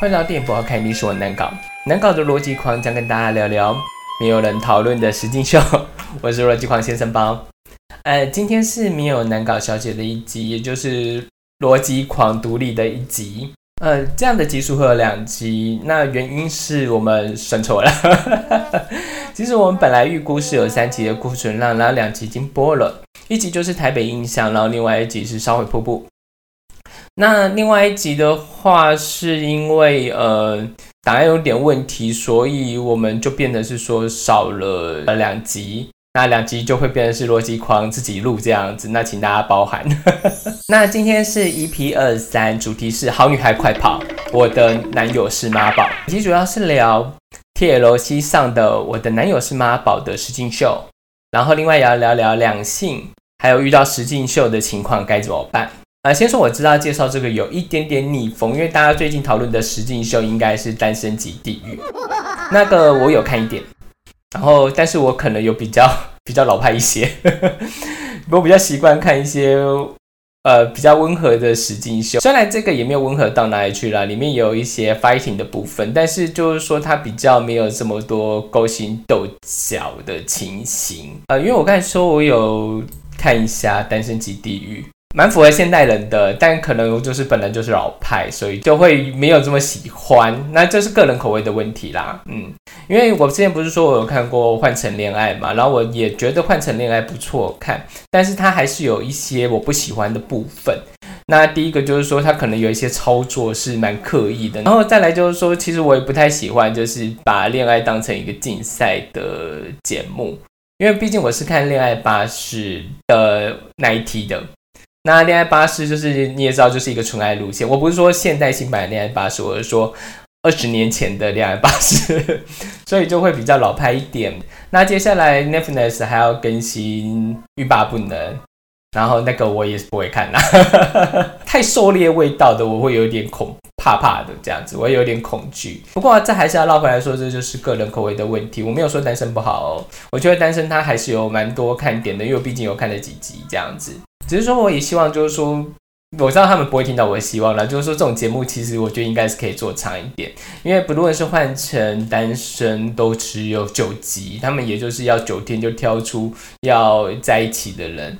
欢迎到电影不好看，历史我难搞，难搞的逻辑狂将跟大家聊聊没有人讨论的实境秀。我是逻辑狂先生包。呃，今天是没有难搞小姐的一集，也就是逻辑狂独立的一集。呃，这样的集数会有两集，那原因是我们算错了。其实我们本来预估是有三集的库存量，然后两集已经播了，一集就是台北印象，然后另外一集是烧毁瀑布。那另外一集的话，是因为呃档案有点问题，所以我们就变得是说少了两集。那两集就会变成是逻辑狂自己录这样子，那请大家包涵。那今天是 EP 二三，主题是好女孩快跑，我的男友是妈宝。其实主要是聊 TLC 上的我的男友是妈宝的实境秀，然后另外也要聊聊两性，还有遇到实境秀的情况该怎么办。啊，先说我知道介绍这个有一点点逆风，因为大家最近讨论的实境秀应该是单身级地狱，那个我有看一点。然后，但是我可能有比较比较老派一些，我比较习惯看一些呃比较温和的实境秀。虽然这个也没有温和到哪里去了，里面有一些 fighting 的部分，但是就是说它比较没有这么多勾心斗角的情形。呃，因为我刚才说我有看一下《单身级地狱》。蛮符合现代人的，但可能就是本来就是老派，所以就会没有这么喜欢。那这是个人口味的问题啦，嗯，因为我之前不是说我有看过《换成恋爱》嘛，然后我也觉得《换成恋爱》不错看，但是它还是有一些我不喜欢的部分。那第一个就是说，它可能有一些操作是蛮刻意的，然后再来就是说，其实我也不太喜欢，就是把恋爱当成一个竞赛的节目，因为毕竟我是看《恋爱巴士》的那一期的。那恋爱巴士就是你也知道，就是一个纯爱路线。我不是说现代新版的恋爱巴士，我是说二十年前的恋爱巴士，所以就会比较老派一点。那接下来 Netflix 还要更新《欲罢不能》，然后那个我也是不会看啦，太狩猎味道的，我会有点恐怕怕的这样子，我有点恐惧。不过这还是要绕回来说，这就是个人口味的问题。我没有说单身不好哦，我觉得单身它还是有蛮多看点的，因为我毕竟有看了几集这样子。只是说，我也希望，就是说，我知道他们不会听到我的希望了。就是说，这种节目其实我觉得应该是可以做长一点，因为不论是换成单身，都只有九集，他们也就是要九天就挑出要在一起的人，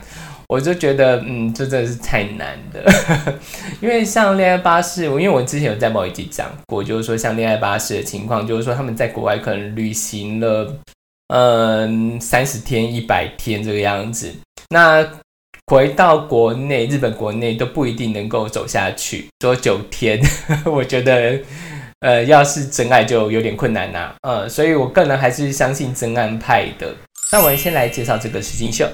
我就觉得，嗯，这真的是太难的。因为像恋爱巴士，因为我之前有在某一集讲过，就是说像恋爱巴士的情况，就是说他们在国外可能旅行了，嗯，三十天、一百天这个样子，那。回到国内，日本国内都不一定能够走下去。说九天，我觉得，呃，要是真爱就有点困难呐。呃，所以我个人还是相信真爱派的。那我们先来介绍这个实境秀。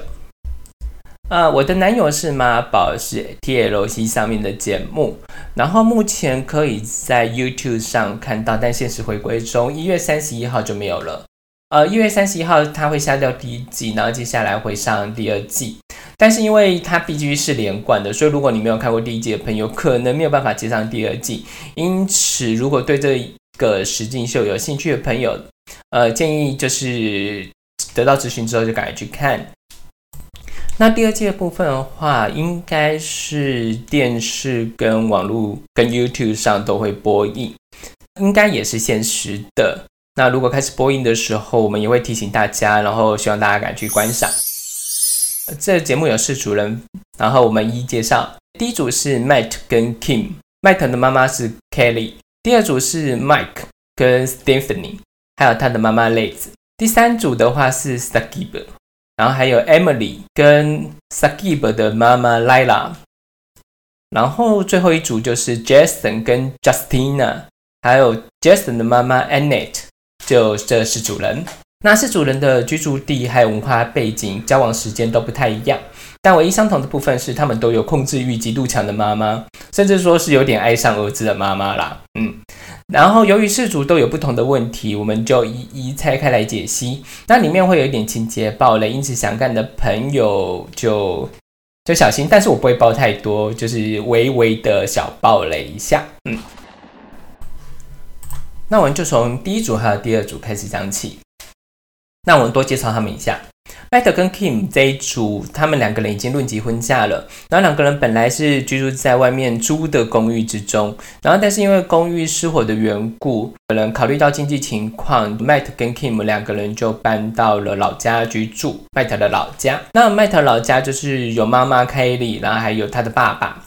呃，我的男友是妈宝，是 TLC 上面的节目，然后目前可以在 YouTube 上看到，但现实回归中，一月三十一号就没有了。呃，一月三十一号他会下掉第一季，然后接下来会上第二季。但是因为它必须是连贯的，所以如果你没有看过第一季的朋友，可能没有办法接上第二季。因此，如果对这个实境秀有兴趣的朋友，呃，建议就是得到咨询之后就赶快去看。那第二季的部分的话，应该是电视跟网络跟 YouTube 上都会播映，应该也是现实的。那如果开始播音的时候，我们也会提醒大家，然后希望大家赶去观赏。这节目有四组人，然后我们一一介绍。第一组是 Matt 跟 Kim，Matt 的妈妈是 Kelly。第二组是 Mike 跟 Stephanie，还有他的妈妈 Liz。第三组的话是 Sakib，然后还有 Emily 跟 Sakib 的妈妈 Lila。然后最后一组就是 Jason 跟 Justina，还有 Jason 的妈妈 Annette，就这四组人。那是主人的居住地还有文化背景、交往时间都不太一样，但唯一相同的部分是，他们都有控制欲极度强的妈妈，甚至说是有点爱上儿子的妈妈啦。嗯，然后由于事主都有不同的问题，我们就一一拆开来解析。那里面会有一点情节暴雷，因此想看的朋友就就小心。但是我不会爆太多，就是微微的小暴雷一下。嗯，那我们就从第一组还有第二组开始讲起。那我们多介绍他们一下。Matt 跟 Kim 这一组，他们两个人已经论及婚嫁了。然后两个人本来是居住在外面租的公寓之中，然后但是因为公寓失火的缘故，可能考虑到经济情况，Matt 跟 Kim 两个人就搬到了老家居住。Matt 的老家，那 Matt 老家就是有妈妈 Kelly，然后还有他的爸爸。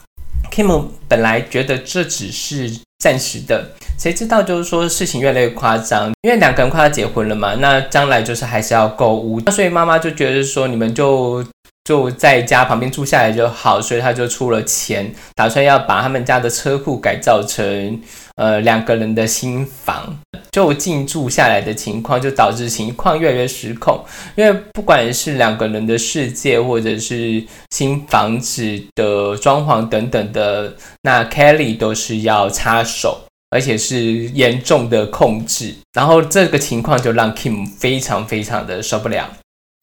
Kim 本来觉得这只是暂时的。谁知道就是说事情越来越夸张，因为两个人快要结婚了嘛，那将来就是还是要购物，那所以妈妈就觉得说你们就就在家旁边住下来就好，所以他就出了钱，打算要把他们家的车库改造成呃两个人的新房，就近住下来的情况就导致情况越来越失控，因为不管是两个人的世界或者是新房子的装潢等等的，那 Kelly 都是要插手。而且是严重的控制，然后这个情况就让 Kim 非常非常的受不了。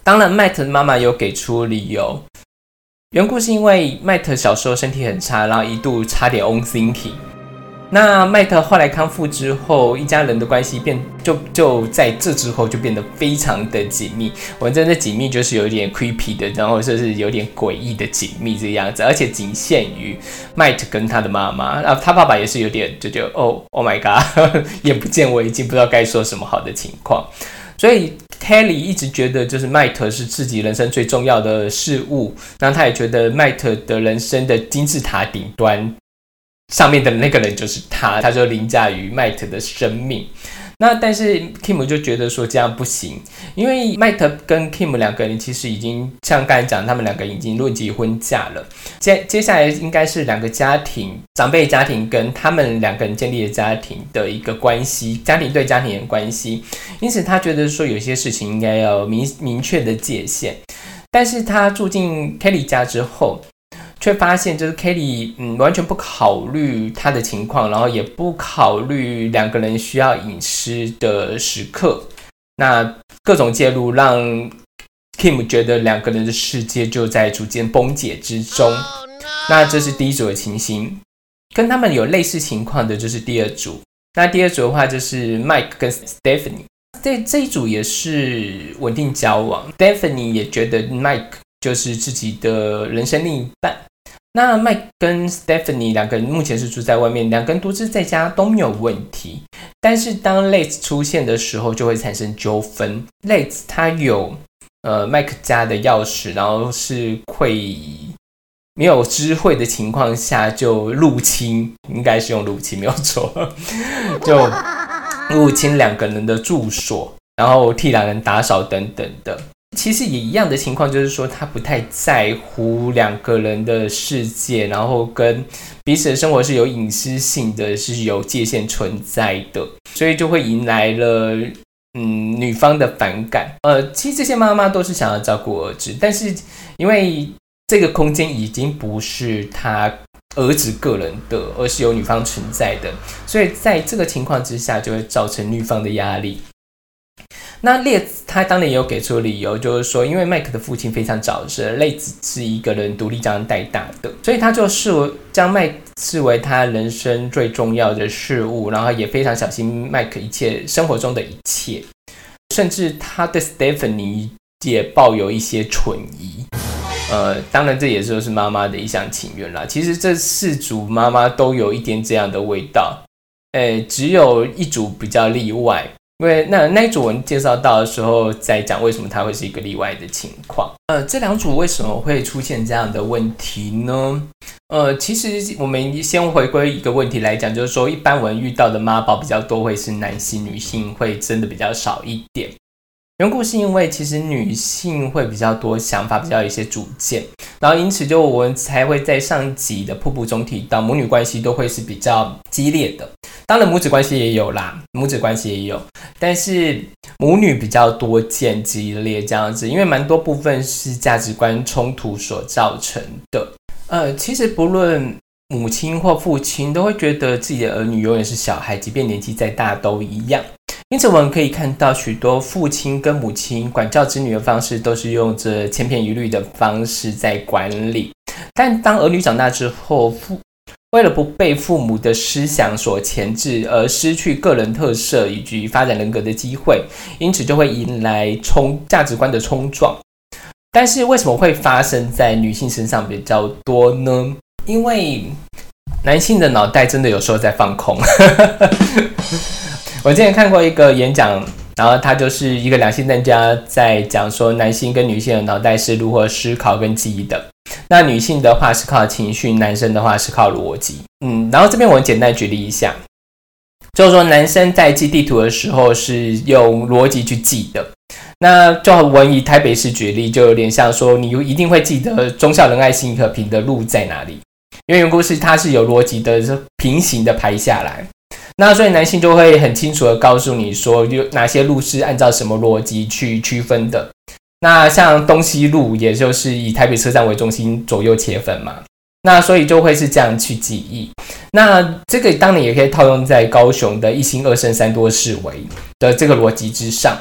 当然，Matt 的妈妈有给出理由，缘故是因为 Matt 小时候身体很差，然后一度差点 on thinking。那麦特后来康复之后，一家人的关系变就就在这之后就变得非常的紧密。我真的紧密就是有点 creepy 的，然后就是有点诡异的紧密这样子，而且仅限于麦特跟他的妈妈，然后他爸爸也是有点就觉得哦，Oh my god，眼不见为净，不知道该说什么好的情况。所以 Kelly 一直觉得就是麦特是自己人生最重要的事物，然后他也觉得麦特的人生的金字塔顶端。上面的那个人就是他，他就凌驾于麦特的生命。那但是 Kim 就觉得说这样不行，因为麦特跟 Kim 两个人其实已经像刚才讲，他们两个已经论及婚嫁了。接接下来应该是两个家庭，长辈家庭跟他们两个人建立的家庭的一个关系，家庭对家庭的关系。因此他觉得说有些事情应该要明明确的界限。但是他住进 Kelly 家之后。却发现，就是 Kelly，嗯，完全不考虑他的情况，然后也不考虑两个人需要隐私的时刻。那各种介入让 Kim 觉得两个人的世界就在逐渐崩解之中。那这是第一组的情形，跟他们有类似情况的就是第二组。那第二组的话就是 Mike 跟 Stephanie，这这一组也是稳定交往。Stephanie 也觉得 Mike。就是自己的人生另一半。那麦跟 Stephanie 两个人目前是住在外面，两个人独自在家都没有问题。但是当 Lace 出现的时候，就会产生纠纷。Lace 他有呃麦克家的钥匙，然后是会没有知会的情况下就入侵，应该是用入侵没有错，就入侵两个人的住所，然后替两人打扫等等的。其实也一样的情况，就是说他不太在乎两个人的世界，然后跟彼此的生活是有隐私性的，是有界限存在的，所以就会迎来了嗯女方的反感。呃，其实这些妈妈都是想要照顾儿子，但是因为这个空间已经不是他儿子个人的，而是有女方存在的，所以在这个情况之下，就会造成女方的压力。那列子他当然也有给出理由，就是说，因为麦克的父亲非常早逝，列子是一个人独立这样带大的，所以他就视为将麦视为他人生最重要的事物，然后也非常小心麦克一切生活中的一切，甚至他对 Stephanie 也抱有一些存疑。呃，当然这也就是妈妈的一厢情愿啦。其实这四组妈妈都有一点这样的味道，诶，只有一组比较例外。因为那那一组文介绍到的时候，在讲为什么它会是一个例外的情况。呃，这两组为什么会出现这样的问题呢？呃，其实我们先回归一个问题来讲，就是说，一般我们遇到的妈宝比较多会是男性，女性会真的比较少一点。缘故是因为其实女性会比较多想法，比较有一些主见，然后因此就我们才会在上集的瀑布中提到，母女关系都会是比较激烈的。当然母子关系也有啦，母子关系也有。但是母女比较多见激烈这样子，因为蛮多部分是价值观冲突所造成的。呃，其实不论母亲或父亲，都会觉得自己的儿女永远是小孩，即便年纪再大都一样。因此我们可以看到，许多父亲跟母亲管教子女的方式，都是用着千篇一律的方式在管理。但当儿女长大之后，父为了不被父母的思想所钳制，而失去个人特色以及发展人格的机会，因此就会迎来冲价值观的冲撞。但是为什么会发生在女性身上比较多呢？因为男性的脑袋真的有时候在放空。我之前看过一个演讲，然后他就是一个两性专家在讲说，男性跟女性的脑袋是如何思考跟记忆的。那女性的话是靠情绪，男生的话是靠逻辑。嗯，然后这边我简单举例一下，就是说男生在记地图的时候是用逻辑去记的。那就我以台北市举例，就有点像说，你一定会记得忠孝仁爱信和平的路在哪里，因为故事它是有逻辑的，是平行的排下来。那所以男性就会很清楚的告诉你说，有哪些路是按照什么逻辑去区分的。那像东西路，也就是以台北车站为中心左右切分嘛。那所以就会是这样去记忆。那这个当然也可以套用在高雄的一星二胜三多四围的这个逻辑之上。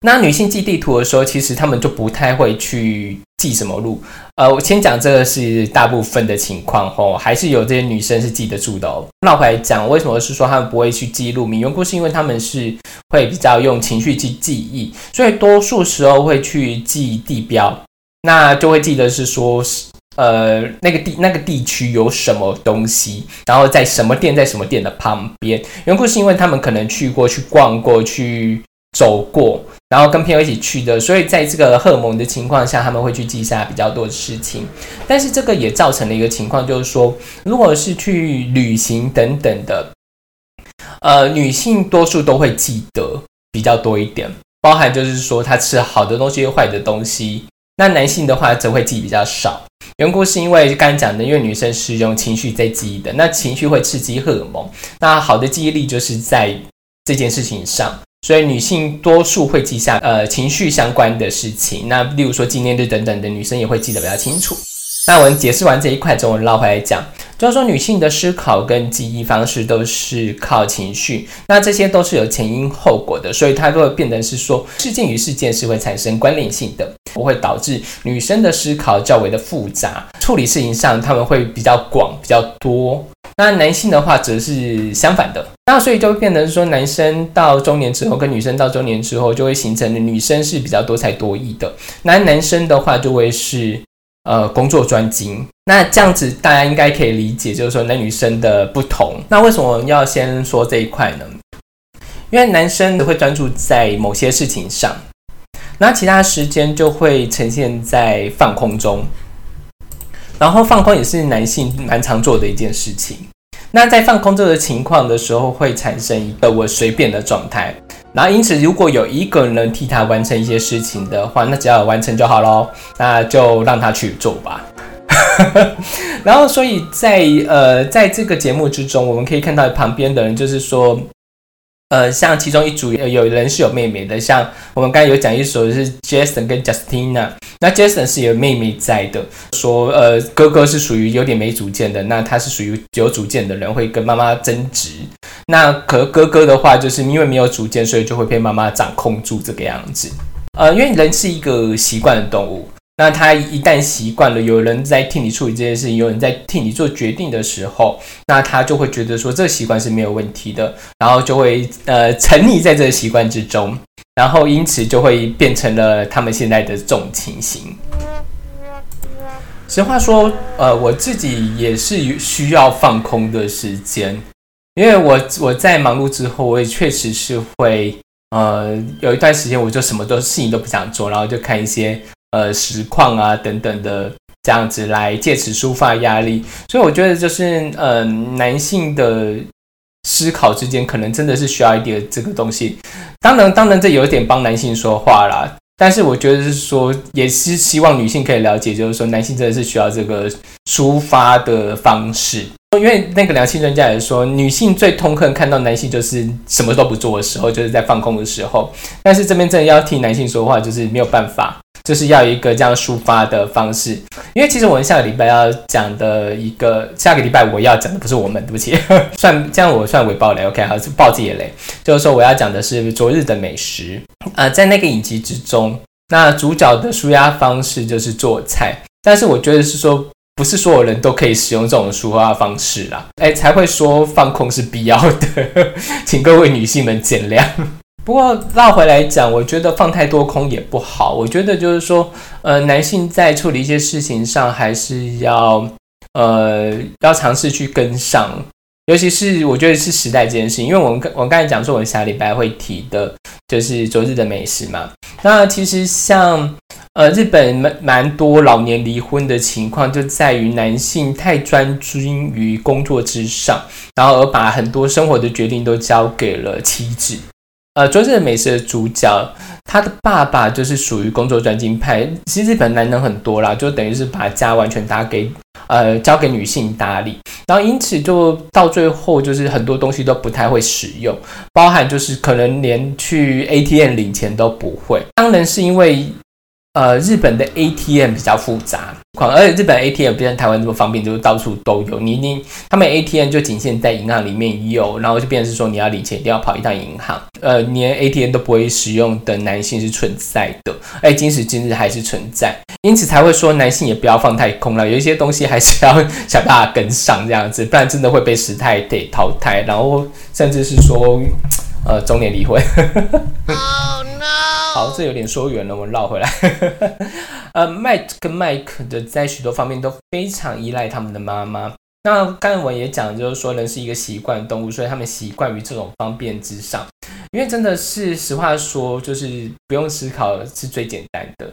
那女性记地图的时候，其实她们就不太会去记什么路。呃，我先讲这个是大部分的情况吼，还是有这些女生是记得住的哦。那回来讲，为什么是说她们不会去记路名？原故是因为她们是会比较用情绪去记忆，所以多数时候会去记地标，那就会记得是说，呃，那个地那个地区有什么东西，然后在什么店，在什么店的旁边。原故是因为他们可能去过去逛过去。走过，然后跟朋友一起去的，所以在这个荷尔蒙的情况下，他们会去记下比较多的事情。但是这个也造成了一个情况，就是说，如果是去旅行等等的，呃，女性多数都会记得比较多一点，包含就是说她吃好的东西、坏的东西。那男性的话则会记比较少，缘故是因为刚刚讲的，因为女生是用情绪在记忆的，那情绪会刺激荷尔蒙，那好的记忆力就是在这件事情上。所以女性多数会记下呃情绪相关的事情，那例如说纪念日等等的，女生也会记得比较清楚。那我们解释完这一块之后，我们绕回来讲，就是说女性的思考跟记忆方式都是靠情绪，那这些都是有前因后果的，所以它都会变成是说事件与事件是会产生关联性的，不会导致女生的思考较为的复杂，处理事情上他们会比较广比较多。那男性的话则是相反的，那所以就会变成说，男生到中年之后跟女生到中年之后，就会形成女生是比较多才多艺的，那男生的话就会是。呃，工作专精，那这样子大家应该可以理解，就是说男女生的不同。那为什么要先说这一块呢？因为男生会专注在某些事情上，那其他时间就会呈现在放空中。然后放空也是男性蛮常做的一件事情。那在放空这个情况的时候，会产生一个我随便的状态。然后，因此，如果有一个人替他完成一些事情的话，那只要完成就好喽。那就让他去做吧。然后，所以在呃，在这个节目之中，我们可以看到旁边的人，就是说。呃，像其中一组有人是有妹妹的，像我们刚才有讲一首是 Jason 跟 Justina，那 Jason 是有妹妹在的，说呃哥哥是属于有点没主见的，那他是属于有主见的人，会跟妈妈争执。那可哥哥的话，就是因为没有主见，所以就会被妈妈掌控住这个样子。呃，因为人是一个习惯的动物。那他一旦习惯了有人在替你处理这件事情，有人在替你做决定的时候，那他就会觉得说这个习惯是没有问题的，然后就会呃沉溺在这个习惯之中，然后因此就会变成了他们现在的这种情形。实话说，呃，我自己也是需要放空的时间，因为我我在忙碌之后，我也确实是会呃有一段时间我就什么都事情都不想做，然后就看一些。呃，实况啊等等的这样子来借此抒发压力，所以我觉得就是呃，男性的思考之间可能真的是需要一点这个东西。当然，当然这有点帮男性说话啦，但是我觉得是说，也是希望女性可以了解，就是说男性真的是需要这个抒发的方式。因为那个良性专家也说，女性最痛恨看到男性就是什么都不做的时候，就是在放空的时候。但是这边真的要替男性说话，就是没有办法。就是要一个这样抒发的方式，因为其实我们下个礼拜要讲的一个，下个礼拜我要讲的不是我们，对不起，算这样我算伪爆雷，OK，好，是爆自己的雷，就是说我要讲的是昨日的美食，呃，在那个影集之中，那主角的舒压方式就是做菜，但是我觉得是说，不是所有人都可以使用这种抒发方式啦，哎，才会说放空是必要的，请各位女性们见谅。不过绕回来讲，我觉得放太多空也不好。我觉得就是说，呃，男性在处理一些事情上，还是要呃要尝试去跟上。尤其是我觉得是时代这件事情，因为我们我刚才讲说，我下礼拜会提的就是昨日的美食嘛。那其实像呃日本蛮蛮多老年离婚的情况，就在于男性太专注于工作之上，然后而把很多生活的决定都交给了妻子。呃，昨日的美食的主角，他的爸爸就是属于工作专精派。其实日本男人很多啦，就等于是把家完全打给呃交给女性打理，然后因此就到最后就是很多东西都不太会使用，包含就是可能连去 ATM 领钱都不会。当然是因为。呃，日本的 ATM 比较复杂，而且日本 ATM 不像台湾这么方便，就是到处都有。你你他们 ATM 就仅限在银行里面有，然后就变成是说你要领钱一定要跑一趟银行。呃，连 ATM 都不会使用的男性是存在的，哎，今时今日还是存在，因此才会说男性也不要放太空了，有一些东西还是要 想办法跟上这样子，不然真的会被时代给淘汰，然后甚至是说。呃，中年离婚。Oh no！好，这有点说远了，我绕回来。呃，麦克跟麦克的在许多方面都非常依赖他们的妈妈。那刚才我也讲，就是说人是一个习惯动物，所以他们习惯于这种方便之上。因为真的是实话说，就是不用思考是最简单的。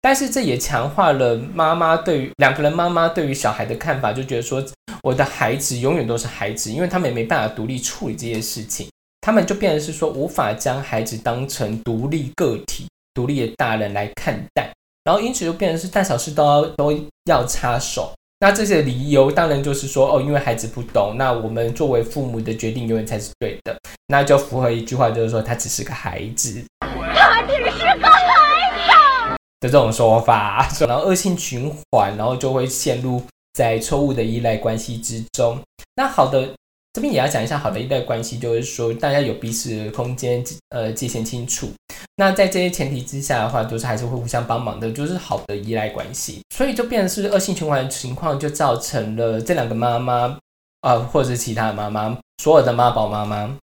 但是这也强化了妈妈对于两个人妈妈对于小孩的看法，就觉得说我的孩子永远都是孩子，因为他们也没办法独立处理这些事情。他们就变成是说，无法将孩子当成独立个体、独立的大人来看待，然后因此就变成是大小事都要都要插手。那这些理由当然就是说，哦，因为孩子不懂，那我们作为父母的决定永远才是对的，那就符合一句话，就是说他只是个孩子，他只是个孩子的这种说法，然后恶性循环，然后就会陷入在错误的依赖关系之中。那好的。这边也要讲一下好的依赖关系，就是说大家有彼此空间呃界限清楚。那在这些前提之下的话，都是还是会互相帮忙的，就是好的依赖关系。所以就变成是恶性循环的情况，就造成了这两个妈妈啊，或者是其他的妈妈，所有的妈宝妈妈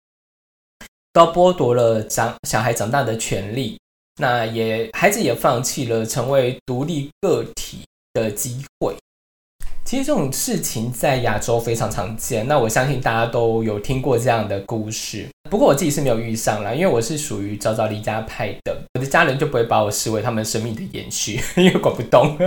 都剥夺了长小孩长大的权利，那也孩子也放弃了成为独立个体的机会。其实这种事情在亚洲非常常见，那我相信大家都有听过这样的故事。不过我自己是没有遇上啦，因为我是属于早早离家派的，我的家人就不会把我视为他们生命的延续，因为管不动。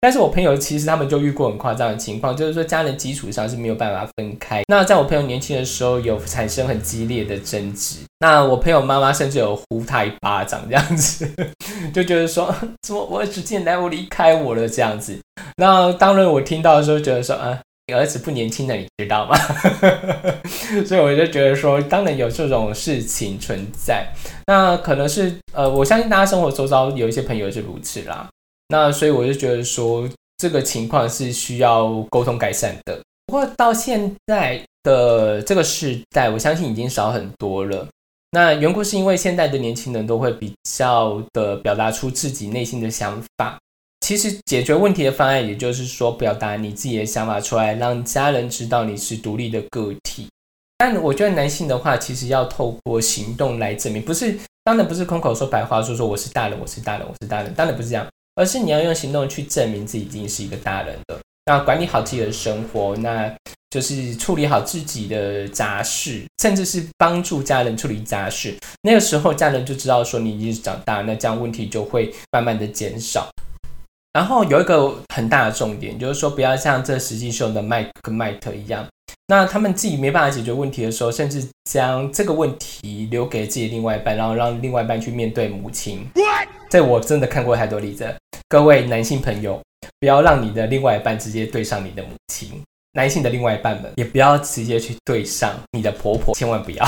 但是我朋友其实他们就遇过很夸张的情况，就是说家人基础上是没有办法分开。那在我朋友年轻的时候，有产生很激烈的争执。那我朋友妈妈甚至有呼他一巴掌这样子，就觉得说，怎么我儿子竟然离开我了这样子。那当然我听到的时候，觉得说，啊，你儿子不年轻了，你知道吗？所以我就觉得说，当然有这种事情存在。那可能是呃，我相信大家生活周遭有一些朋友是如此啦。那所以我就觉得说，这个情况是需要沟通改善的。不过到现在的这个时代，我相信已经少很多了。那缘故是因为现在的年轻人都会比较的表达出自己内心的想法。其实解决问题的方案，也就是说表达你自己的想法出来，让家人知道你是独立的个体。但我觉得男性的话，其实要透过行动来证明，不是当然不是空口说白话，说说我是大人，我是大人，我是大人，当然不是这样。而是你要用行动去证明自己已经是一个大人了。那管理好自己的生活，那就是处理好自己的杂事，甚至是帮助家人处理杂事。那个时候，家人就知道说你已经长大，那这样问题就会慢慢的减少。然后有一个很大的重点，就是说不要像这实际秀的麦克跟麦特一样，那他们自己没办法解决问题的时候，甚至将这个问题留给自己另外一半，然后让另外一半去面对母亲。这我真的看过太多例子。各位男性朋友，不要让你的另外一半直接对上你的母亲。男性的另外一半们，也不要直接去对上你的婆婆，千万不要，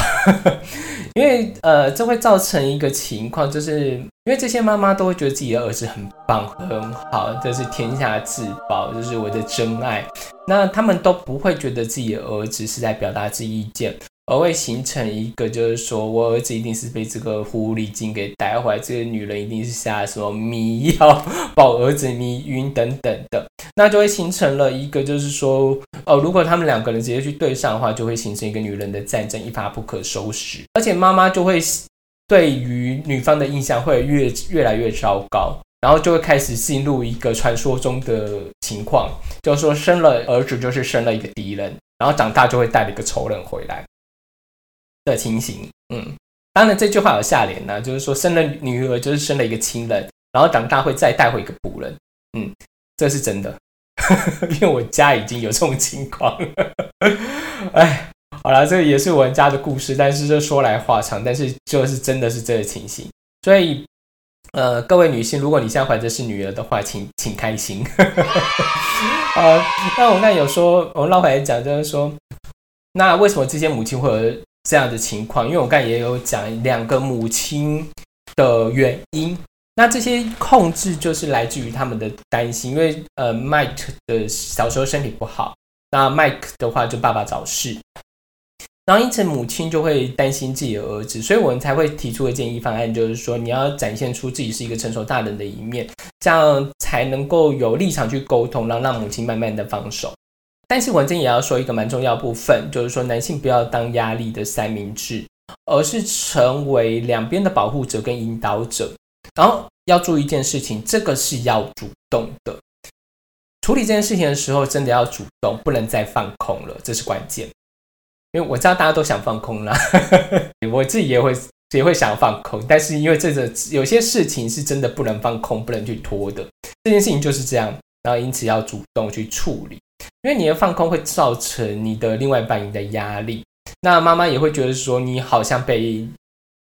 因为呃，这会造成一个情况，就是因为这些妈妈都会觉得自己的儿子很棒很好，这是天下至宝，就是我的真爱，那他们都不会觉得自己的儿子是在表达自己意见。而会形成一个，就是说我儿子一定是被这个狐狸精给带坏，这个女人一定是下了什么迷药把我儿子迷晕等等的，那就会形成了一个，就是说，呃，如果他们两个人直接去对上的话，就会形成一个女人的战争，一发不可收拾。而且妈妈就会对于女方的印象会越越来越糟糕，然后就会开始进入一个传说中的情况，就是说生了儿子就是生了一个敌人，然后长大就会带了一个仇人回来。的情形。嗯，当然这句话有下联呢，就是说生了女儿就是生了一个亲人，然后长大会再带回一个仆人。嗯，这是真的，因为我家已经有这种情况。哎。好了，这个也是我们家的故事，但是这说来话长，但是就是真的是这个情形，所以呃，各位女性，如果你现在怀的是女儿的话，请请开心。呃，那我刚有说，我们绕回来讲，就是说，那为什么这些母亲会有这样的情况？因为我刚才也有讲两个母亲的原因，那这些控制就是来自于他们的担心，因为呃，Mike 的小时候身体不好，那 Mike 的话就爸爸早逝。然后因此，母亲就会担心自己的儿子，所以我们才会提出的建议方案，就是说你要展现出自己是一个成熟大人的一面，这样才能够有立场去沟通，然后让母亲慢慢的放手。但是，文珍也要说一个蛮重要部分，就是说男性不要当压力的三明治，而是成为两边的保护者跟引导者。然后要注意一件事情，这个是要主动的处理这件事情的时候，真的要主动，不能再放空了，这是关键。因为我知道大家都想放空啦，我自己也会也会想放空，但是因为这个有些事情是真的不能放空，不能去拖的，这件事情就是这样，然后因此要主动去处理，因为你的放空会造成你的另外一半的压力，那妈妈也会觉得说你好像被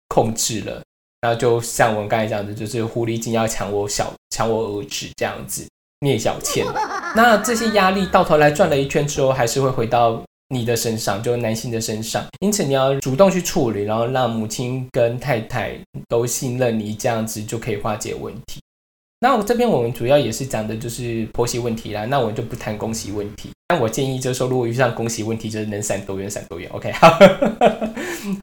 控制了，然后就像我们刚才讲的，就是狐狸精要抢我小抢我儿子这样子聂小倩，那这些压力到头来转了一圈之后，还是会回到。你的身上，就是男性的身上，因此你要主动去处理，然后让母亲跟太太都信任你，这样子就可以化解问题。那我这边我们主要也是讲的就是婆媳问题啦，那我就不谈公媳问题。但我建议就是说，如果遇上公媳问题，就是能闪多远闪多远。OK，好，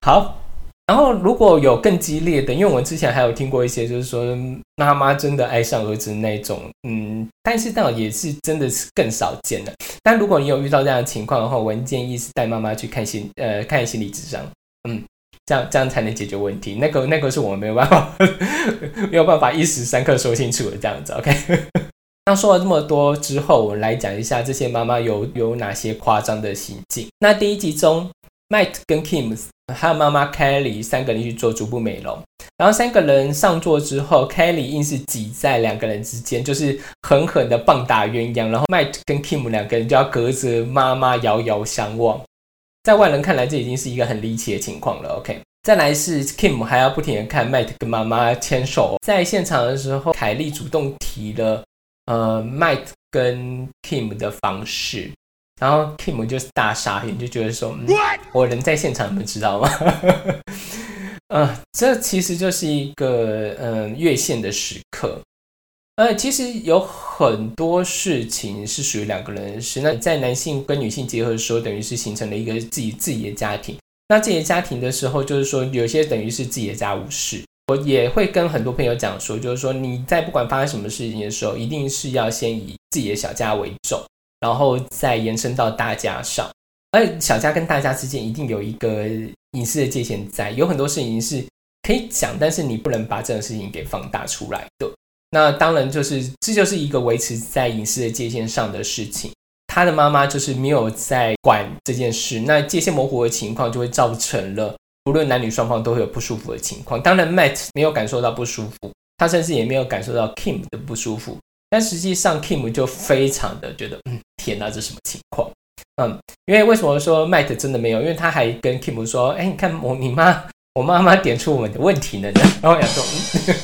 好。然后如果有更激烈的，因为我们之前还有听过一些，就是说妈妈真的爱上儿子那种，嗯，但是那也是真的是更少见的。但如果你有遇到这样的情况的话，我建议是带妈妈去看心呃看心理智商，嗯，这样这样才能解决问题。那个那个是我们没有办法 没有办法一时三刻说清楚的这样子。OK，那说了这么多之后，我们来讲一下这些妈妈有有哪些夸张的行径。那第一集中。Mike 跟 Kim 还有妈妈 Kelly 三个人去做足部美容，然后三个人上座之后，Kelly 硬是挤在两个人之间，就是狠狠的棒打鸳鸯，然后 Mike 跟 Kim 两个人就要隔着妈妈遥遥相望，在外人看来，这已经是一个很离奇的情况了。OK，再来是 Kim 还要不停的看 Mike 跟妈妈牵手，在现场的时候，凯莉主动提了呃 Mike 跟 Kim 的方式。然后 Kim 就是大傻眼，就觉得说：“我人在现场，你们知道吗？” 呃，这其实就是一个嗯越线的时刻。呃，其实有很多事情是属于两个人的事那在男性跟女性结合的时候，等于是形成了一个自己自己的家庭。那自己的家庭的时候，就是说有些等于是自己的家务事。我也会跟很多朋友讲说，就是说你在不管发生什么事情的时候，一定是要先以自己的小家为重。然后再延伸到大家上，而小家跟大家之间一定有一个隐私的界限在，有很多事情是可以讲，但是你不能把这种事情给放大出来的。那当然就是这就是一个维持在隐私的界限上的事情。他的妈妈就是没有在管这件事，那界限模糊的情况就会造成了不论男女双方都会有不舒服的情况。当然，Matt 没有感受到不舒服，他甚至也没有感受到 Kim 的不舒服。但实际上，Kim 就非常的觉得，嗯，天哪，这什么情况？嗯，因为为什么说 Matt 真的没有？因为他还跟 Kim 说，哎，你看我你妈，我妈妈点出我们的问题呢。然后想说，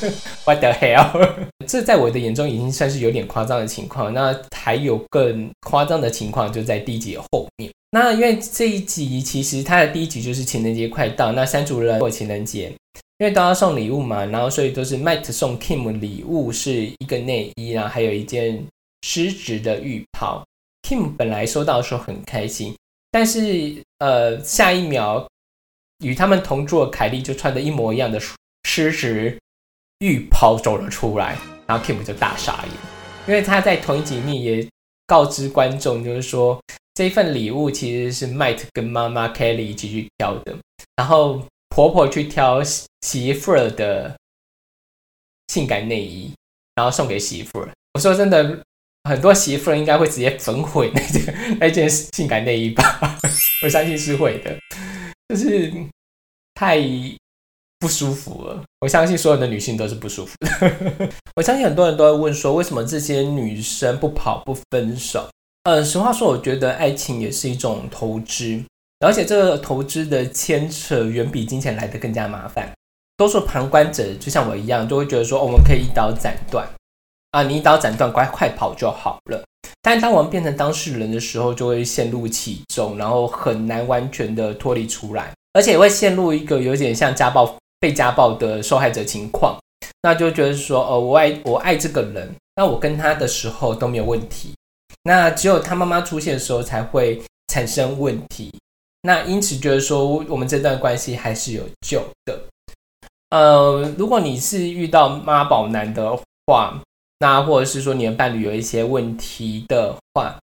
嗯，What the hell？这在我的眼中已经算是有点夸张的情况。那还有更夸张的情况，就在第一集后面。那因为这一集其实它的第一集就是情人节快到，那三组人过情人节。因为都要送礼物嘛，然后所以都是 Matt 送 Kim 礼物是一个内衣然后，还有一件湿质的浴袍。Kim 本来收到的时候很开心，但是呃下一秒与他们同桌凯莉就穿的一模一样的湿质浴袍走了出来，然后 Kim 就大傻眼，因为他在同一集里也告知观众，就是说这份礼物其实是 Matt 跟妈妈 Kelly 一起去挑的，然后。婆婆去挑媳妇儿的性感内衣，然后送给媳妇儿。我说真的，很多媳妇儿应该会直接焚毁那件那件性感内衣吧？我相信是会的，就是太不舒服了。我相信所有的女性都是不舒服的。我相信很多人都会问说，为什么这些女生不跑不分手？呃，实话说，我觉得爱情也是一种投资。而且这个投资的牵扯远比金钱来的更加麻烦。多数旁观者就像我一样，都会觉得说，我们可以一刀斩断啊，你一刀斩断，快快跑就好了。但当我们变成当事人的时候，就会陷入其中，然后很难完全的脱离出来，而且会陷入一个有点像家暴、被家暴的受害者情况。那就觉得说，哦，我爱我爱这个人，那我跟他的时候都没有问题，那只有他妈妈出现的时候才会产生问题。那因此觉得说，我们这段关系还是有救的。呃，如果你是遇到妈宝男的话，那或者是说你的伴侣有一些问题的话，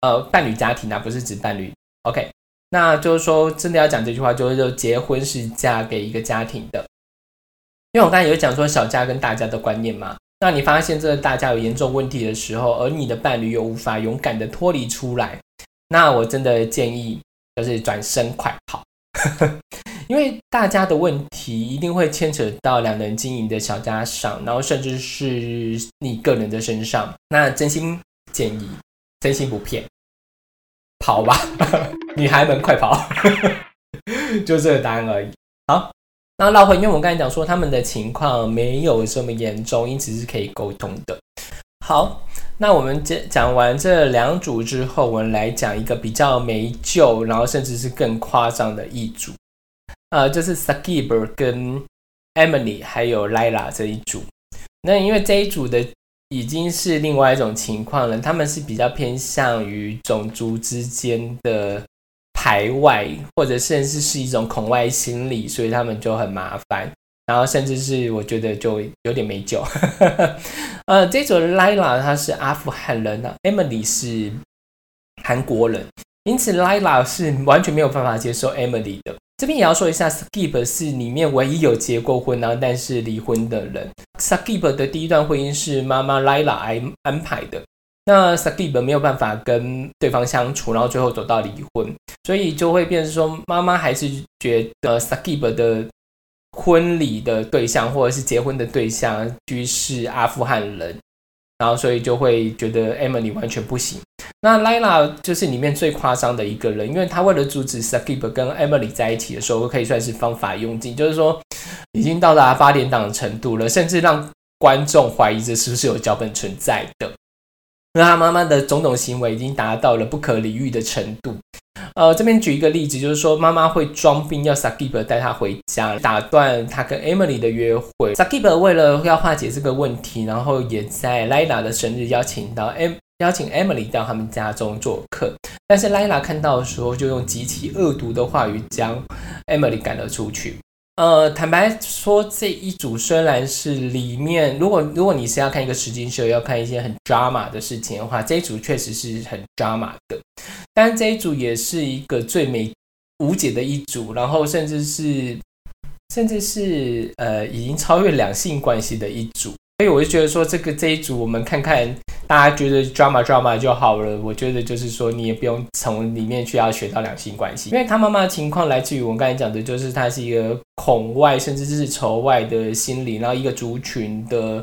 呃，伴侣家庭啊，不是指伴侣。OK，那就是说，真的要讲这句话，就是说，结婚是嫁给一个家庭的。因为我刚才有讲说小家跟大家的观念嘛，那你发现这个大家有严重问题的时候，而你的伴侣又无法勇敢的脱离出来，那我真的建议。就是转身快跑，因为大家的问题一定会牵扯到两人经营的小家上，然后甚至是你个人的身上。那真心建议，真心不骗，跑吧，女孩们快跑，就这个答案而已。好，那老回，因为我刚才讲说他们的情况没有这么严重，因此是可以沟通的。好。那我们讲讲完这两组之后，我们来讲一个比较没救，然后甚至是更夸张的一组，呃，就是 Sakib 跟 Emily 还有 Lila 这一组。那因为这一组的已经是另外一种情况了，他们是比较偏向于种族之间的排外，或者甚至是一种恐外心理，所以他们就很麻烦。然后甚至是我觉得就有点没救，呃，这组 Lila 她是阿富汗人啊，Emily 是韩国人，因此 Lila 是完全没有办法接受 Emily 的。这边也要说一下，Skip 是里面唯一有结过婚然后但是离婚的人。Skip 的第一段婚姻是妈妈 Lila 安安排的，那 Skip 没有办法跟对方相处，然后最后走到离婚，所以就会变成说妈妈还是觉得 Skip 的。婚礼的对象或者是结婚的对象居是阿富汗人，然后所以就会觉得 Emily 完全不行。那 Lila 就是里面最夸张的一个人，因为他为了阻止 Sakib 跟 Emily 在一起的时候，可以算是方法用尽，就是说已经到达八点档的程度了，甚至让观众怀疑这是不是有脚本存在的。那他妈妈的种种行为已经达到了不可理喻的程度。呃，这边举一个例子，就是说妈妈会装病要 Sakib 带她回家，打断他跟 Emily 的约会。Sakib 为了要化解这个问题，然后也在 Lila 的生日邀请到 M 邀请 Emily 到他们家中做客。但是 Lila 看到的时候，就用极其恶毒的话语将 Emily 赶了出去。呃，坦白说，这一组虽然是里面，如果如果你是要看一个实境秀，要看一些很 drama 的事情的话，这一组确实是很 drama 的。但这一组也是一个最美无解的一组，然后甚至是甚至是呃，已经超越两性关系的一组。所以我就觉得说，这个这一组我们看看，大家觉得 drama drama 就好了。我觉得就是说，你也不用从里面去要学到两性关系，因为他妈妈的情况来自于我刚才讲的，就是他是一个恐外甚至是仇外的心理，然后一个族群的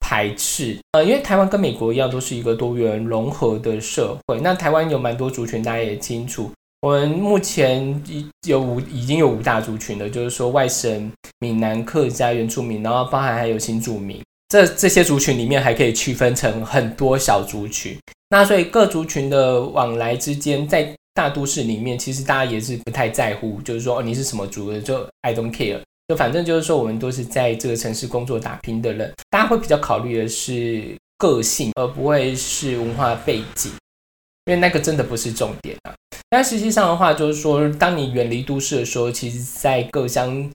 排斥。呃，因为台湾跟美国一样，都是一个多元融合的社会。那台湾有蛮多族群，大家也清楚。我们目前有五已经有五大族群了，就是说外省、闽南、客家、原住民，然后包含还有新住民。这这些族群里面还可以区分成很多小族群，那所以各族群的往来之间，在大都市里面，其实大家也是不太在乎，就是说哦你是什么族的，就 I don't care，就反正就是说我们都是在这个城市工作打拼的人，大家会比较考虑的是个性，而不会是文化背景，因为那个真的不是重点啊。但实际上的话，就是说当你远离都市的时候，其实在各乡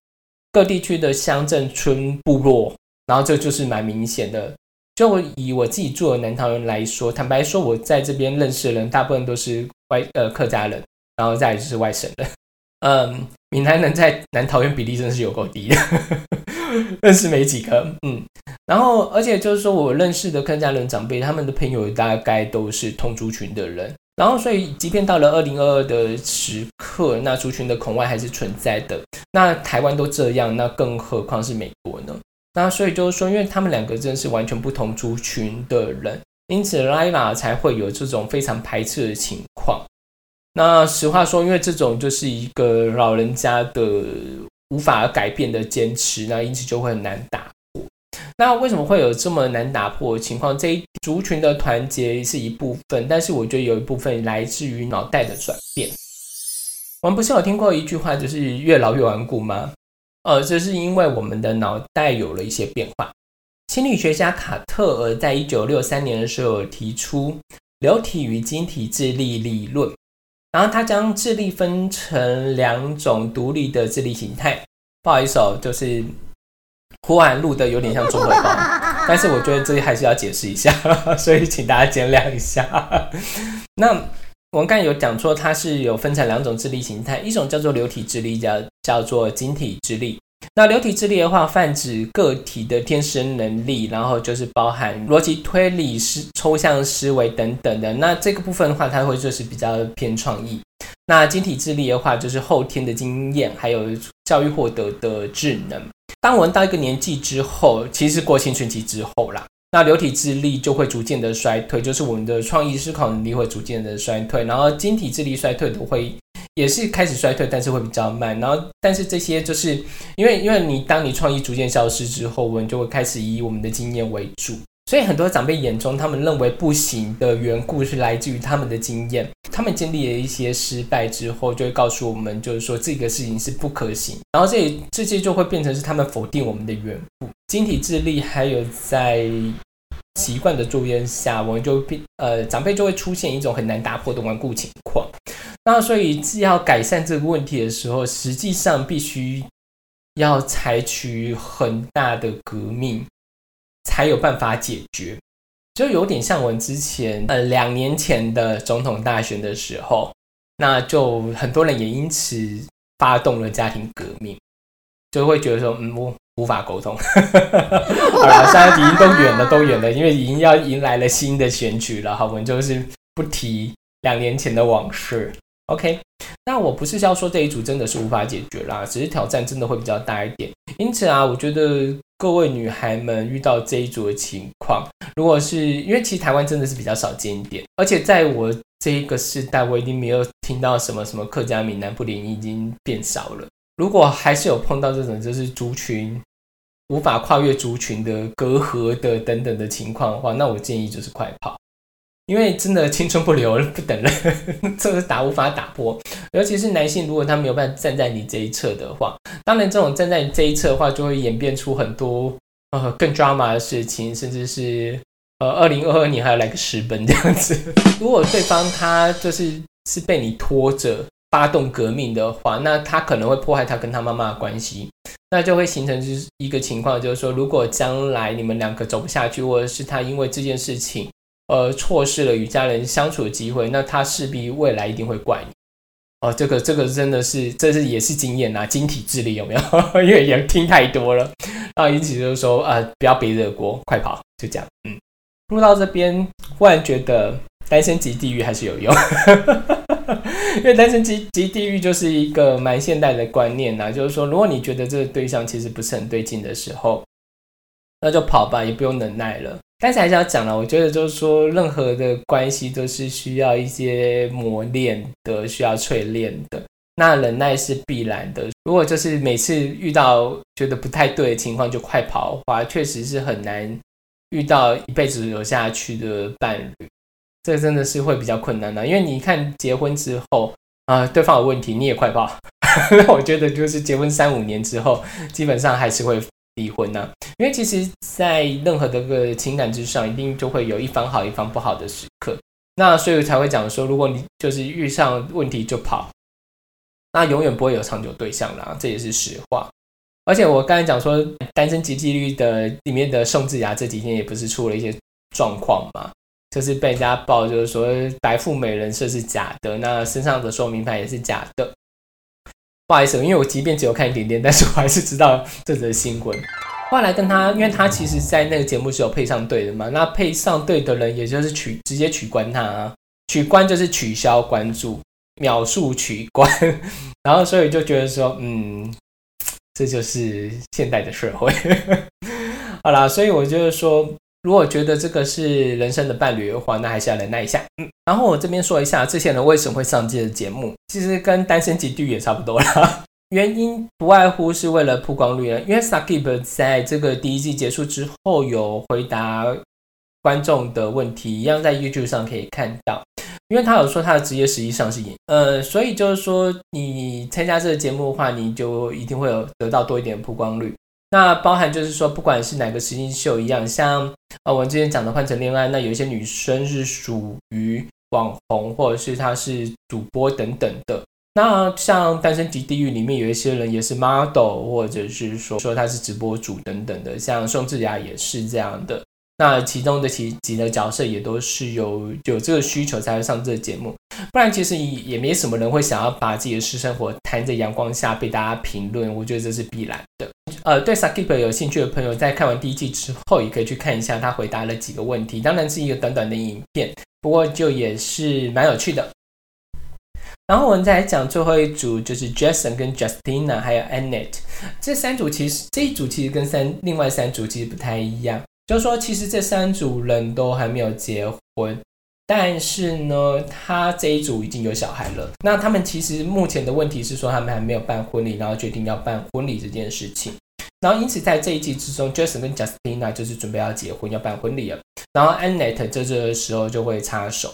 各地区的乡镇村部落。然后这就是蛮明显的，就以我自己住的南桃园来说，坦白说，我在这边认识的人大部分都是外呃客家人，然后再就是外省人。嗯，闽南人在南桃园比例真的是有够低的，认识没几个。嗯，然后而且就是说我认识的客家人长辈，他们的朋友大概都是同族群的人。然后所以即便到了二零二二的时刻，那族群的恐外还是存在的。那台湾都这样，那更何况是美国呢？那所以就是说，因为他们两个真的是完全不同族群的人，因此 Lila 才会有这种非常排斥的情况。那实话说，因为这种就是一个老人家的无法改变的坚持，那因此就会很难打破。那为什么会有这么难打破的情况？这一族群的团结是一部分，但是我觉得有一部分来自于脑袋的转变。我们不是有听过一句话，就是越老越顽固吗？呃，这是因为我们的脑袋有了一些变化。心理学家卡特尔在一九六三年的时候提出流体与晶体智力理论。然后他将智力分成两种独立的智力形态。不好意思哦，就是呼喊录的有点像中文版，但是我觉得这里还是要解释一下，所以请大家见谅一下。那我们刚有讲说，它是有分成两种智力形态，一种叫做流体智力，叫叫做晶体智力。那流体智力的话，泛指个体的天生能力，然后就是包含逻辑推理、思抽象思维等等的。那这个部分的话，它会就是比较偏创意。那晶体智力的话，就是后天的经验，还有教育获得的智能。当我们到一个年纪之后，其实过青春期之后啦，那流体智力就会逐渐的衰退，就是我们的创意思考能力会逐渐的衰退，然后晶体智力衰退都会。也是开始衰退，但是会比较慢。然后，但是这些就是因为，因为你当你创意逐渐消失之后，我们就会开始以我们的经验为主。所以很多长辈眼中，他们认为不行的缘故是来自于他们的经验。他们经历了一些失败之后，就会告诉我们，就是说这个事情是不可行。然后这这些就会变成是他们否定我们的缘故。晶体智力还有在习惯的作用下，我们就变呃长辈就会出现一种很难打破的顽固情况。那所以要改善这个问题的时候，实际上必须要采取很大的革命，才有办法解决。就有点像我们之前呃两年前的总统大选的时候，那就很多人也因此发动了家庭革命，就会觉得说嗯我无法沟通。好了，现在已经都远了，都远了，因为已经要迎来了新的选举了。好，我们就是不提两年前的往事。OK，那我不是要说这一组真的是无法解决啦，只是挑战真的会比较大一点。因此啊，我觉得各位女孩们遇到这一组的情况，如果是因为其实台湾真的是比较少见一点，而且在我这一个时代，我已经没有听到什么什么客家闽南不联，已经变少了。如果还是有碰到这种就是族群无法跨越族群的隔阂的等等的情况的话，那我建议就是快跑。因为真的青春不留不等人，这个打无法打破。尤其是男性，如果他没有办法站在你这一侧的话，当然这种站在你这一侧的话，就会演变出很多呃更 drama 的事情，甚至是呃二零二二年还要来个十奔这样子。如果对方他就是是被你拖着发动革命的话，那他可能会破坏他跟他妈妈的关系，那就会形成就是一个情况，就是说如果将来你们两个走不下去，或者是他因为这件事情。呃，错失了与家人相处的机会，那他势必未来一定会怪你。哦，这个这个真的是，这是也是经验呐，晶体智力有没有？因为也听太多了，然后因此就是说，呃，不要背热锅，快跑，就这样。嗯，录到这边，忽然觉得单身级地狱还是有用，因为单身级级地狱就是一个蛮现代的观念呐，就是说，如果你觉得这个对象其实不是很对劲的时候，那就跑吧，也不用忍耐了。但是还是要讲了，我觉得就是说，任何的关系都是需要一些磨练的，需要淬炼的。那忍耐是必然的。如果就是每次遇到觉得不太对的情况就快跑的话，确实是很难遇到一辈子留下去的伴侣。这真的是会比较困难的，因为你看结婚之后啊，对方有问题你也快跑，那我觉得就是结婚三五年之后，基本上还是会。离婚呢？因为其实，在任何的个情感之上，一定就会有一方好一方不好的时刻。那所以才会讲说，如果你就是遇上问题就跑，那永远不会有长久对象了。这也是实话。而且我刚才讲说，单身及纪律的里面的宋智雅这几天也不是出了一些状况嘛，就是被人家爆，就是说白富美人设是假的，那身上的说明牌也是假的。不好意思，因为我即便只有看一点点，但是我还是知道这则新闻。后来跟他，因为他其实在那个节目是有配上对的嘛，那配上对的人也就是取直接取关他啊，取关就是取消关注，秒速取关，然后所以就觉得说，嗯，这就是现代的社会。好啦，所以我就是说。如果觉得这个是人生的伴侣的话，那还是要忍耐一下。嗯，然后我这边说一下这些人为什么会上这个节目，其实跟单身级地狱也差不多啦。原因不外乎是为了曝光率了。因为 Sakib 在这个第一季结束之后有回答观众的问题，一样在 YouTube 上可以看到。因为他有说他的职业实际上是演，呃，所以就是说你参加这个节目的话，你就一定会有得到多一点曝光率。那包含就是说，不管是哪个实境秀一样，像呃我们之前讲的《换成恋爱》，那有一些女生是属于网红，或者是她是主播等等的。那像《单身级地狱》里面有一些人也是 model，或者是说说她是直播主等等的，像宋智雅也是这样的。那其中的其几个角色也都是有有这个需求才会上这个节目，不然其实也也没什么人会想要把自己的私生活摊在阳光下被大家评论，我觉得这是必然的。呃，对 Sakip 有兴趣的朋友，在看完第一季之后，也可以去看一下他回答了几个问题，当然是一个短短的影片，不过就也是蛮有趣的。然后我们再来讲最后一组，就是 Jason 跟 Justina 还有 Annette 这三组，其实这一组其实跟三另外三组其实不太一样。就说，其实这三组人都还没有结婚，但是呢，他这一组已经有小孩了。那他们其实目前的问题是说，他们还没有办婚礼，然后决定要办婚礼这件事情。然后因此在这一季之中，Jason 跟 Justina 就是准备要结婚，要办婚礼了。然后 Annette 在这个时候就会插手。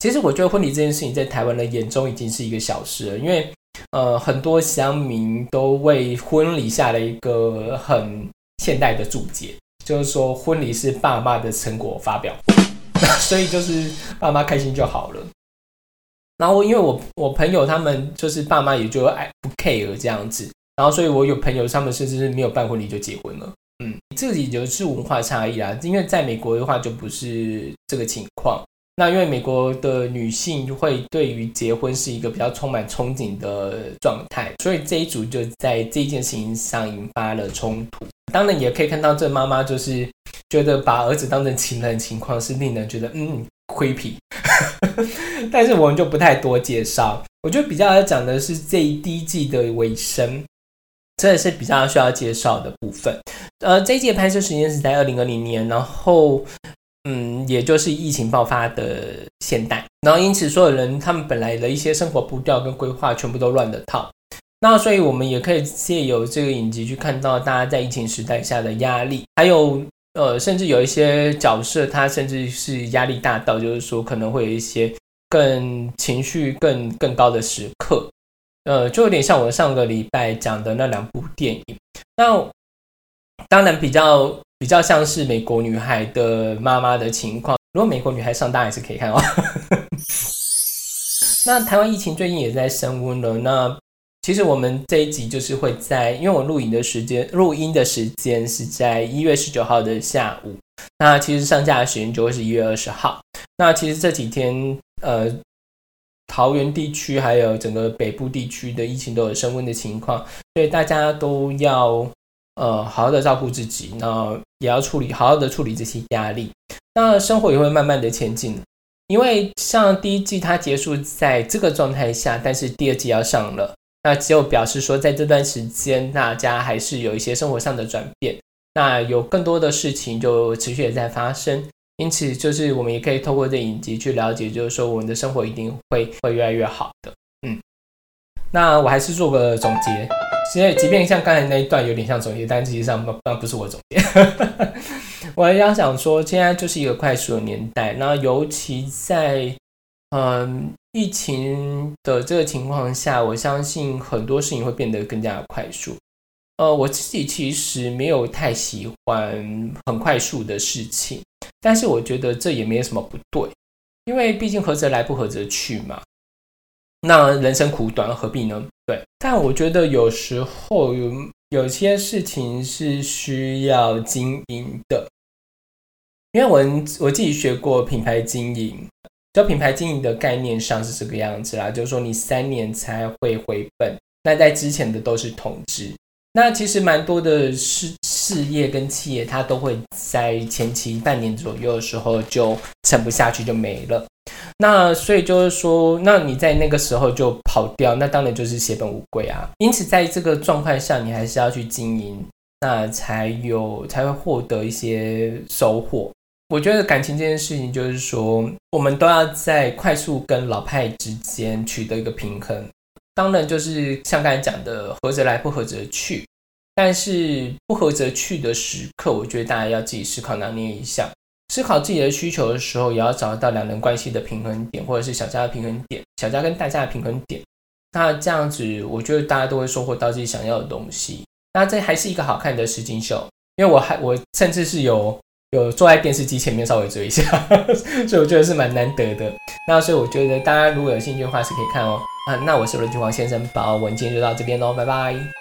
其实我觉得婚礼这件事情在台湾人眼中已经是一个小事了，因为呃很多乡民都为婚礼下了一个很现代的注解。就是说，婚礼是爸妈的成果发表，所以就是爸妈开心就好了。然后，因为我我朋友他们就是爸妈也就爱不 care 这样子，然后所以我有朋友他们甚至是没有办婚礼就结婚了。嗯，这里就是文化差异啦，因为在美国的话就不是这个情况。那因为美国的女性会对于结婚是一个比较充满憧憬的状态，所以这一组就在这件事情上引发了冲突。当然也可以看到，这妈妈就是觉得把儿子当成情人的情况是令人觉得嗯亏皮，但是我们就不太多介绍。我觉得比较要讲的是这一第一季的尾声，这也是比较需要介绍的部分。呃，这一季的拍摄时间是在二零二零年，然后。嗯，也就是疫情爆发的现代，然后因此所有人他们本来的一些生活步调跟规划全部都乱了套。那所以我们也可以借由这个影集去看到大家在疫情时代下的压力，还有呃，甚至有一些角色他甚至是压力大到，就是说可能会有一些更情绪更更高的时刻，呃，就有点像我上个礼拜讲的那两部电影。那当然比较。比较像是美国女孩的妈妈的情况，如果美国女孩上当也是可以看哦。那台湾疫情最近也在升温了。那其实我们这一集就是会在，因为我录影的时间，录音的时间是在一月十九号的下午。那其实上架的时间就会是一月二十号。那其实这几天，呃，桃园地区还有整个北部地区的疫情都有升温的情况，所以大家都要。呃，好好的照顾自己，那也要处理，好好的处理这些压力，那生活也会慢慢的前进。因为像第一季它结束在这个状态下，但是第二季要上了，那只有表示说在这段时间大家还是有一些生活上的转变，那有更多的事情就持续的在发生，因此就是我们也可以透过这影集去了解，就是说我们的生活一定会会越来越好的。嗯，那我还是做个总结。所以，即便像刚才那一段有点像总结，但实际上不不是我总结。我要想说，现在就是一个快速的年代，那尤其在嗯疫情的这个情况下，我相信很多事情会变得更加快速。呃，我自己其实没有太喜欢很快速的事情，但是我觉得这也没有什么不对，因为毕竟合则来，不合则去嘛。那人生苦短，何必呢？对，但我觉得有时候有有些事情是需要经营的，因为我我自己学过品牌经营，就品牌经营的概念上是这个样子啦，就是说你三年才会回本，那在之前的都是统治。那其实蛮多的事事业跟企业，它都会在前期半年左右的时候就撑不下去就没了。那所以就是说，那你在那个时候就跑掉，那当然就是血本无归啊。因此，在这个状态下，你还是要去经营，那才有才会获得一些收获。我觉得感情这件事情，就是说，我们都要在快速跟老派之间取得一个平衡。当然，就是像刚才讲的，合则来，不合则去。但是不合则去的时刻，我觉得大家要自己思考拿捏一下。思考自己的需求的时候，也要找到两人关系的平衡点，或者是小家的平衡点，小家跟大家的平衡点。那这样子，我觉得大家都会收获到自己想要的东西。那这还是一个好看的实景秀，因为我还我甚至是有有坐在电视机前面稍微追一下，所以我觉得是蛮难得的。那所以我觉得大家如果有兴趣的话，是可以看哦。啊，那我是罗俊煌先生，宝，我们今天就到这边喽，拜拜。